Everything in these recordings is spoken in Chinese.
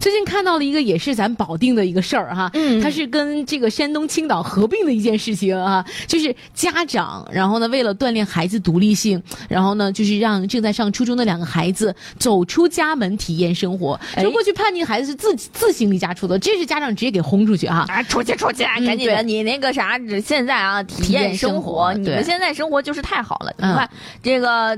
最近看到了一个也是咱保定的一个事儿哈，嗯，它是跟这个山东青岛合并的一件事情啊，就是家长，然后呢，为了锻炼孩子独立性，然后呢，就是让正在上初中的两个孩子走出家门体验生活。就过去叛逆孩子是自自行离家出走，这是家长直接给轰出去哈，啊，出去出去，赶紧的，你那个啥，现在啊，体验生活，你们现在生活就是太好了，你看这个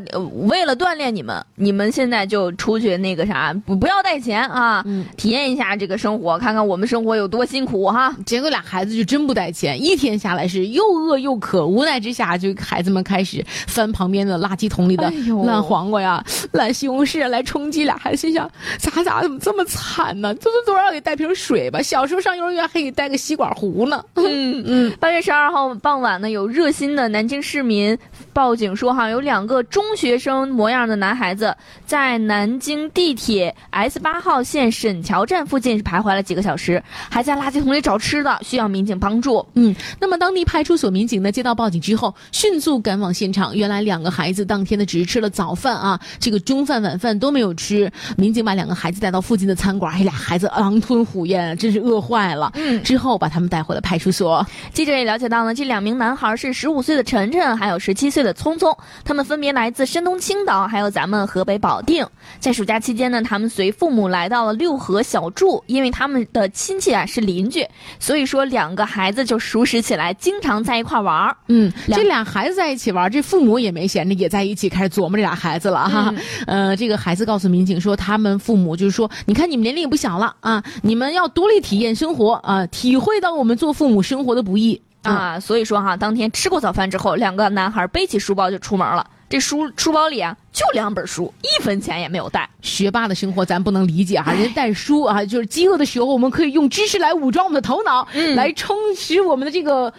为了锻炼你们，你们现在就出去那个啥，不不要带钱啊，体验一下这个生活，看看我们生活有多辛苦哈。结果俩孩子就真不带钱，一天下来是又饿又渴，无奈之下就孩子们开始翻旁边的垃圾桶里的烂黄瓜呀、烂西红柿来充饥。俩孩子心想：咋咋怎么这么惨呢？最多少给带瓶水吧。小时候上幼儿园还给带个吸管壶呢。嗯嗯。八月十二号傍晚呢，有热心的南京市民报警说，哈，有两个中学生模样的男孩子在南京地铁 S 八号线沈桥站附近徘徊了几个小时，还在垃圾桶里找吃的，需要民警帮助。嗯，那么当地派出所民警呢接到报警之后，迅速赶往现场。原来两个孩子当天呢只是吃了早饭啊，这个中饭晚饭都没有吃。民警把两个孩子带到附近的餐馆，哎，俩孩子狼吞虎咽，真是饿坏了。嗯，之后把他们带回了派出所。记者也了解到呢，这两名男孩是十五岁的晨晨，还有十七岁的聪聪，他们分别来自山东青岛，还有咱们河北保定。在暑假期间呢，他们随父母来到了六合小柱，因为他们的亲戚啊是邻居，所以说两个孩子就熟识起来，经常在一块玩儿。嗯，这俩孩子在一起玩，这父母也没闲着，也在一起开始琢磨这俩孩子了哈。呃，这个孩子告诉民警说，他们父母就是说，你看你们年龄也不小了啊，你们要独立体验生活啊，体会到我们做父母生活的不易。啊，所以说哈，当天吃过早饭之后，两个男孩背起书包就出门了。这书书包里啊，就两本书，一分钱也没有带。学霸的生活咱不能理解哈，人家带书啊，就是饥饿的时候，我们可以用知识来武装我们的头脑，来充实我们的这个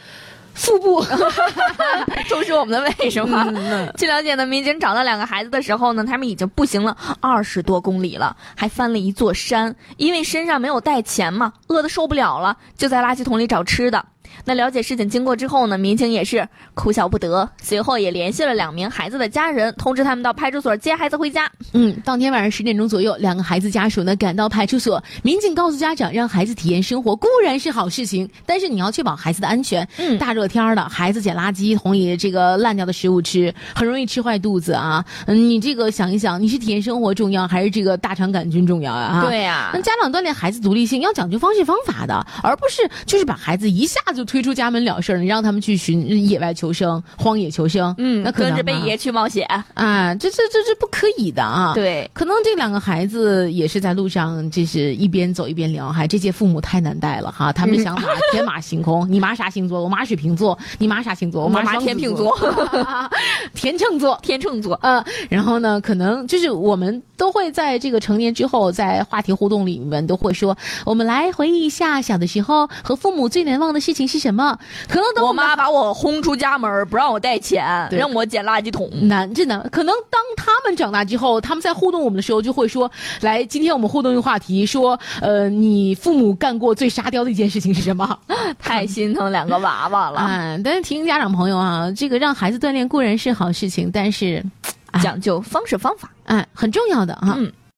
腹部 充实我们的胃，是吗？据了解呢，民警找到两个孩子的时候呢，他们已经步行了二十多公里了，还翻了一座山，因为身上没有带钱嘛，饿得受不了了，就在垃圾桶里找吃的。那了解事情经过之后呢，民警也是哭笑不得。随后也联系了两名孩子的家人，通知他们到派出所接孩子回家。嗯，当天晚上十点钟左右，两个孩子家属呢赶到派出所，民警告诉家长，让孩子体验生活固然是好事情，但是你要确保孩子的安全。嗯，大热天的，孩子捡垃圾桶里这个烂掉的食物吃，很容易吃坏肚子啊。嗯，你这个想一想，你是体验生活重要，还是这个大肠杆菌重要啊？对呀，那家长锻炼孩子独立性要讲究方式方法的，而不是就是把孩子一下子。就推出家门了事儿，你让他们去寻野外求生、荒野求生，嗯，那跟着贝爷去冒险啊，这这这这不可以的啊！对，可能这两个孩子也是在路上，就是一边走一边聊，还这届父母太难带了哈，他们想法天马行空。你妈啥星座？我妈水瓶座。你妈啥星座？我妈天秤座。天秤座，天秤座。嗯，然后呢，可能就是我们都会在这个成年之后，在话题互动里面都会说，我们来回忆一下小的时候和父母最难忘的事情。是什么？可能等我妈把我轰出家门，不让我带钱，让我捡垃圾桶。难，真的。可能当他们长大之后，他们在互动我们的时候，就会说：“来，今天我们互动一个话题，说，呃，你父母干过最沙雕的一件事情是什么？” 太心疼两个娃娃了。嗯，但是提醒家长朋友啊，这个让孩子锻炼固然是好事情，但是讲究方式方法，哎，很重要的哈。嗯。